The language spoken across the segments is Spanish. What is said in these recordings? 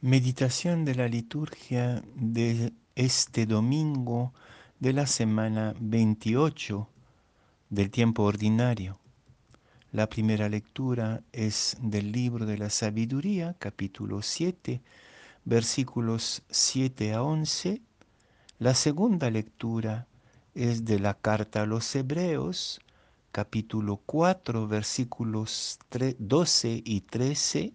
Meditación de la liturgia de este domingo de la semana 28 del tiempo ordinario. La primera lectura es del libro de la sabiduría, capítulo 7, versículos 7 a 11. La segunda lectura es de la carta a los hebreos, capítulo 4, versículos 12 y 13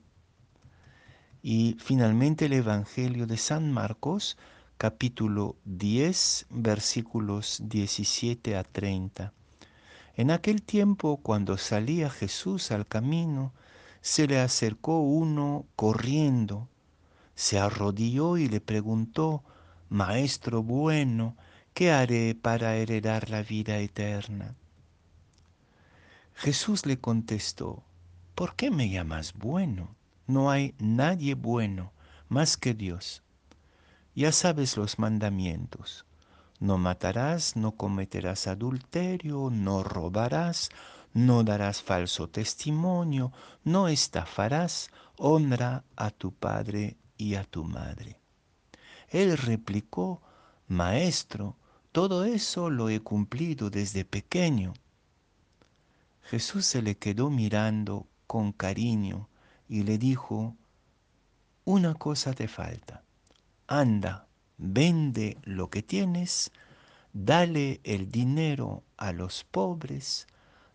y finalmente el Evangelio de San Marcos, capítulo 10, versículos 17 a 30. En aquel tiempo, cuando salía Jesús al camino, se le acercó uno corriendo, se arrodilló y le preguntó, Maestro bueno, ¿qué haré para heredar la vida eterna? Jesús le contestó, ¿por qué me llamas bueno? No hay nadie bueno más que Dios. Ya sabes los mandamientos. No matarás, no cometerás adulterio, no robarás, no darás falso testimonio, no estafarás, honra a tu padre y a tu madre. Él replicó, Maestro, todo eso lo he cumplido desde pequeño. Jesús se le quedó mirando con cariño y le dijo, una cosa te falta, anda, vende lo que tienes, dale el dinero a los pobres,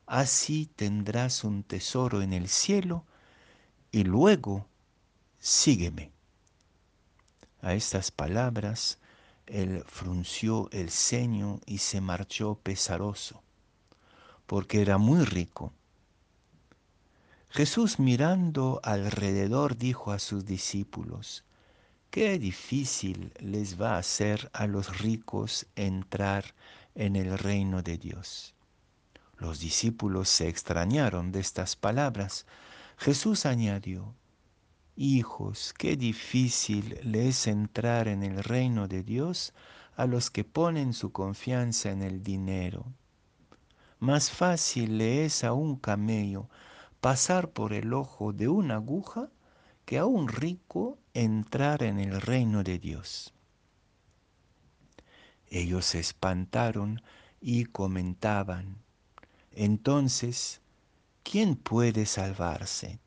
así tendrás un tesoro en el cielo y luego sígueme. A estas palabras él frunció el ceño y se marchó pesaroso, porque era muy rico Jesús mirando alrededor dijo a sus discípulos, qué difícil les va a ser a los ricos entrar en el reino de Dios. Los discípulos se extrañaron de estas palabras. Jesús añadió, Hijos, qué difícil les es entrar en el reino de Dios a los que ponen su confianza en el dinero. Más fácil le es a un camello pasar por el ojo de una aguja que a un rico entrar en el reino de Dios. Ellos se espantaron y comentaban, entonces, ¿quién puede salvarse?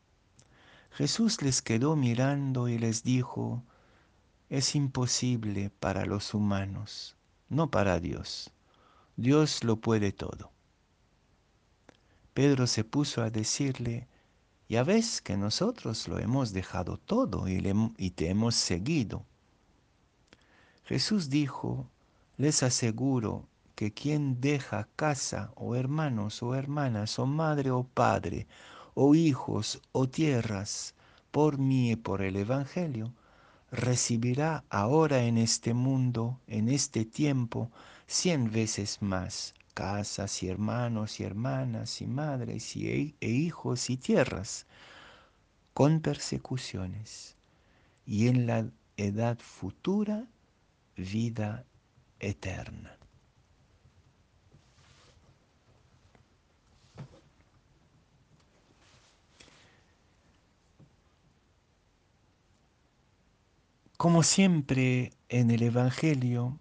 Jesús les quedó mirando y les dijo, es imposible para los humanos, no para Dios. Dios lo puede todo. Pedro se puso a decirle, ya ves que nosotros lo hemos dejado todo y, te hemos seguido. Jesús dijo, les aseguro que quien deja casa o hermanos o hermanas o madre o padre o hijos o tierras por mí y por el Evangelio, recibirá ahora en este mundo, en este tiempo, cien veces más casas y hermanos y hermanas y madres y, e, e hijos y tierras, con persecuciones, y en la edad futura vida eterna. Como siempre en el Evangelio,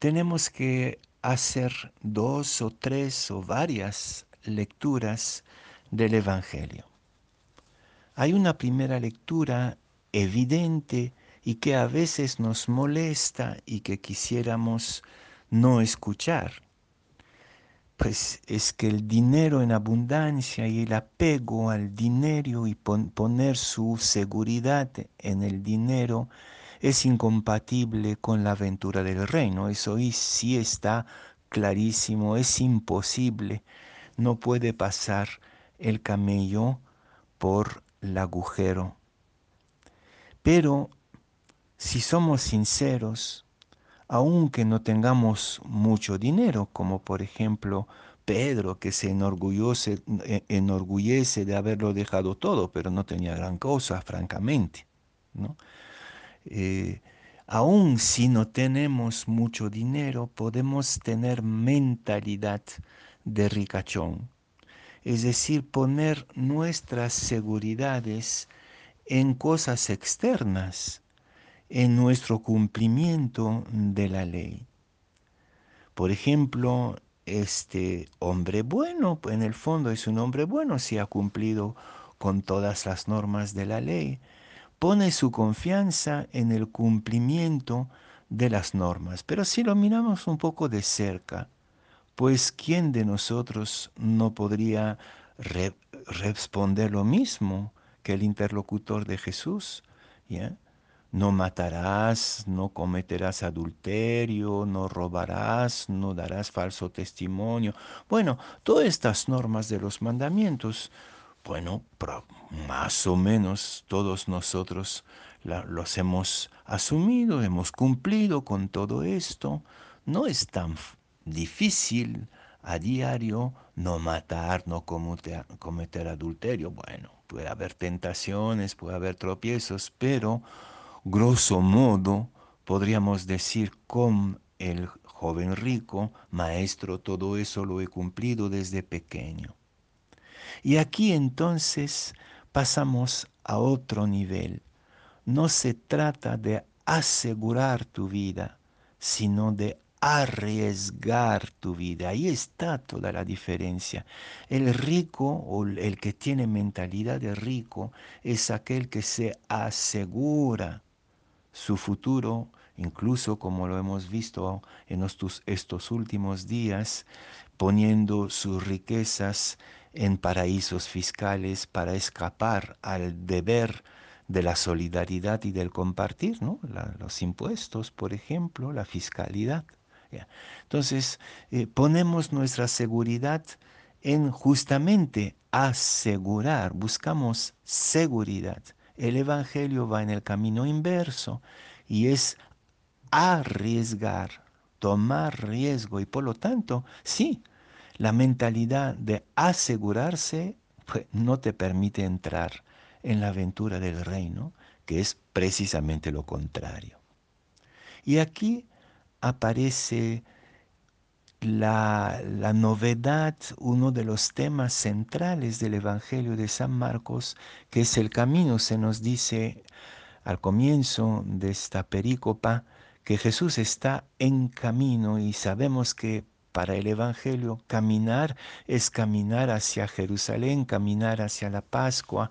tenemos que hacer dos o tres o varias lecturas del Evangelio. Hay una primera lectura evidente y que a veces nos molesta y que quisiéramos no escuchar. Pues es que el dinero en abundancia y el apego al dinero y poner su seguridad en el dinero es incompatible con la aventura del reino. Eso sí está clarísimo, es imposible. No puede pasar el camello por el agujero. Pero si somos sinceros, aunque no tengamos mucho dinero, como por ejemplo Pedro, que se enorgullece, eh, enorgullece de haberlo dejado todo, pero no tenía gran cosa, francamente. ¿no? Eh, aun si no tenemos mucho dinero, podemos tener mentalidad de ricachón. Es decir, poner nuestras seguridades en cosas externas, en nuestro cumplimiento de la ley. Por ejemplo, este hombre bueno, en el fondo es un hombre bueno si ha cumplido con todas las normas de la ley, pone su confianza en el cumplimiento de las normas. Pero si lo miramos un poco de cerca, pues ¿quién de nosotros no podría responder lo mismo que el interlocutor de Jesús? ¿ya? No matarás, no cometerás adulterio, no robarás, no darás falso testimonio. Bueno, todas estas normas de los mandamientos, bueno, más o menos todos nosotros los hemos asumido, hemos cumplido con todo esto. No es tan difícil a diario no matar, no cometer adulterio. Bueno, puede haber tentaciones, puede haber tropiezos, pero grosso modo podríamos decir con el joven rico, maestro, todo eso lo he cumplido desde pequeño. Y aquí entonces pasamos a otro nivel. No se trata de asegurar tu vida, sino de arriesgar tu vida. Ahí está toda la diferencia. El rico o el que tiene mentalidad de rico es aquel que se asegura su futuro, incluso como lo hemos visto en estos, estos últimos días, poniendo sus riquezas en paraísos fiscales para escapar al deber de la solidaridad y del compartir, ¿no? los impuestos, por ejemplo, la fiscalidad. Entonces, eh, ponemos nuestra seguridad en justamente asegurar, buscamos seguridad. El Evangelio va en el camino inverso y es arriesgar, tomar riesgo y por lo tanto, sí, la mentalidad de asegurarse pues, no te permite entrar en la aventura del reino, que es precisamente lo contrario. Y aquí aparece la, novedad, uno de los temas centrales del Evangelio de San Marcos, que es el camino. Se nos dice al comienzo de esta perícopa que Jesús está en camino y sabemos que para el Evangelio caminar es caminar hacia Jerusalén, caminar hacia la Pascua.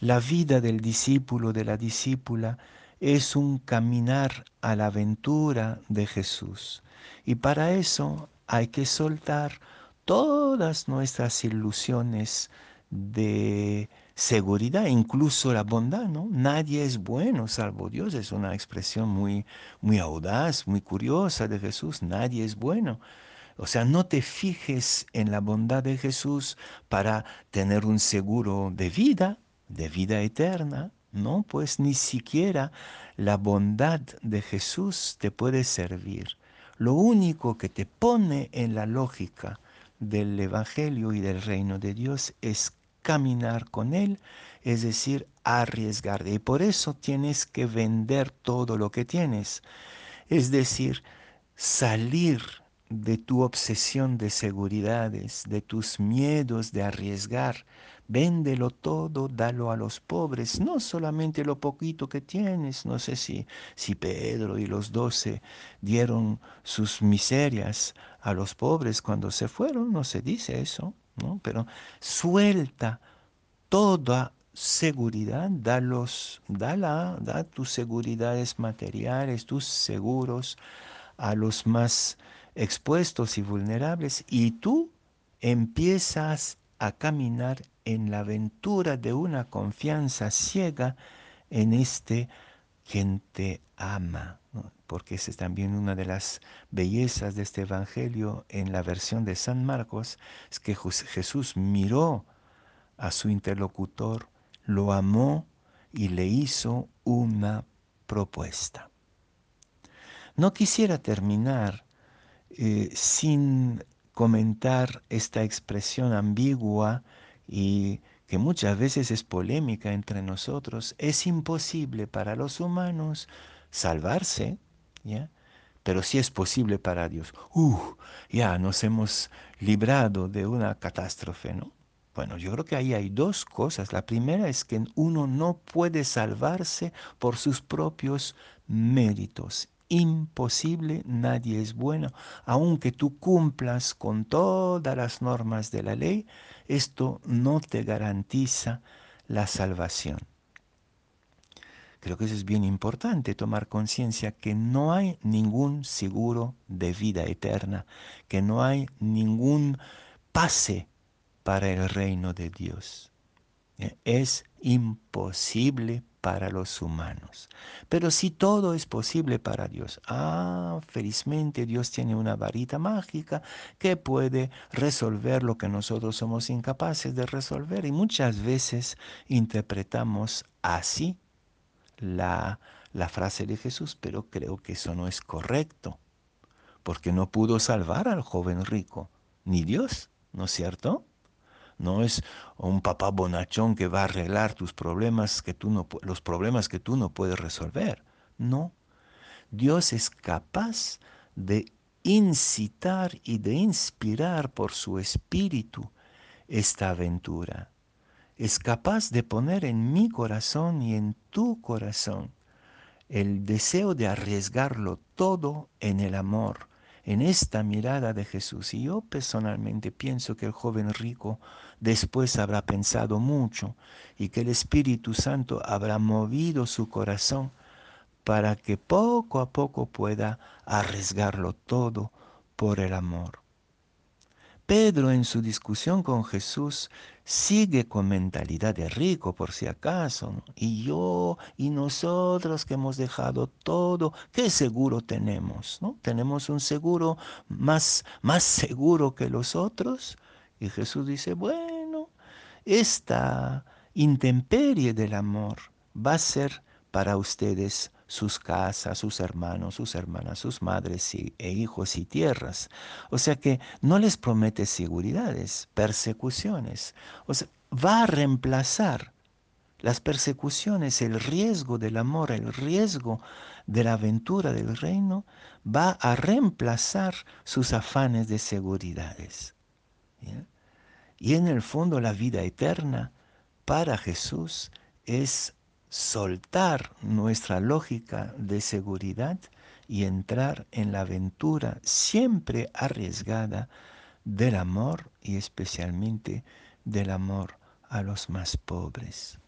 La vida del discípulo, de la discípula, es un caminar a la aventura de Jesús. Y para eso hay que soltar todas nuestras ilusiones de seguridad, incluso la bondad, ¿no? Nadie es bueno salvo Dios, es una expresión muy, muy audaz, muy curiosa de Jesús, nadie es bueno. O sea, no te fijes en la bondad de Jesús para tener un seguro de vida, de vida eterna, no, pues ni siquiera la bondad de Jesús te puede servir. Lo único que te pone en la lógica del Evangelio y del reino de Dios es caminar con Él, es decir, arriesgarte. Y por eso tienes que vender todo lo que tienes. Es decir, salir de tu obsesión de seguridades, de tus miedos de arriesgar, Véndelo todo, dalo a los pobres, no solamente lo poquito que tienes. No sé si, si Pedro y los doce dieron sus miserias a los pobres cuando se fueron, no se dice eso, ¿no? Pero suelta toda seguridad, dalos, dala, da tus seguridades materiales, tus seguros a los más expuestos y vulnerables y tú empiezas a caminar en la aventura de una confianza ciega en este quien te ama, porque esa es también una de las bellezas de este Evangelio en la versión de San Marcos, es que Jesús miró a su interlocutor, lo amó y le hizo una propuesta. No quisiera terminar eh, sin comentar esta expresión ambigua y que muchas veces es polémica entre nosotros, es imposible para los humanos salvarse, ¿ya? Pero sí es posible para Dios. Uh, ya nos hemos librado de una catástrofe, ¿no? Bueno, yo creo que ahí hay dos cosas. La primera es que uno no puede salvarse por sus propios méritos. Imposible, nadie es bueno. Aunque tú cumplas con todas las normas de la ley, esto no te garantiza la salvación. Creo que eso es bien importante, tomar conciencia que no hay ningún seguro de vida eterna, que no hay ningún pase para el reino de Dios. Es imposible para los humanos. Pero si todo es posible para Dios, ah, felizmente Dios tiene una varita mágica que puede resolver lo que nosotros somos incapaces de resolver. Y muchas veces interpretamos así la, la frase de Jesús, pero creo que eso no es correcto, porque no pudo salvar al joven rico, ni Dios, ¿no es cierto? No es un papá bonachón que va a arreglar tus problemas que tú no, los problemas que tú no puedes resolver. No. Dios es capaz de incitar y de inspirar por su espíritu esta aventura. Es capaz de poner en mi corazón y en tu corazón el deseo de arriesgarlo todo en el amor, en esta mirada de Jesús. Y yo personalmente pienso que el joven rico después habrá pensado mucho y que el Espíritu Santo habrá movido su corazón para que poco a poco pueda arriesgarlo todo por el amor. Pedro en su discusión con Jesús sigue con mentalidad de rico por si acaso. Y yo y nosotros que hemos dejado todo, ¿qué seguro tenemos? ¿no? ¿Tenemos un seguro más, más seguro que los otros? Y Jesús dice, bueno, esta intemperie del amor va a ser para ustedes sus casas, sus hermanos, sus hermanas, sus madres e hijos y tierras. O sea que no les promete seguridades, persecuciones. O sea, va a reemplazar las persecuciones, el riesgo del amor, el riesgo de la aventura del reino, va a reemplazar sus afanes de seguridades. Y en el fondo la vida eterna para Jesús es soltar nuestra lógica de seguridad y entrar en la aventura siempre arriesgada del amor y especialmente del amor a los más pobres.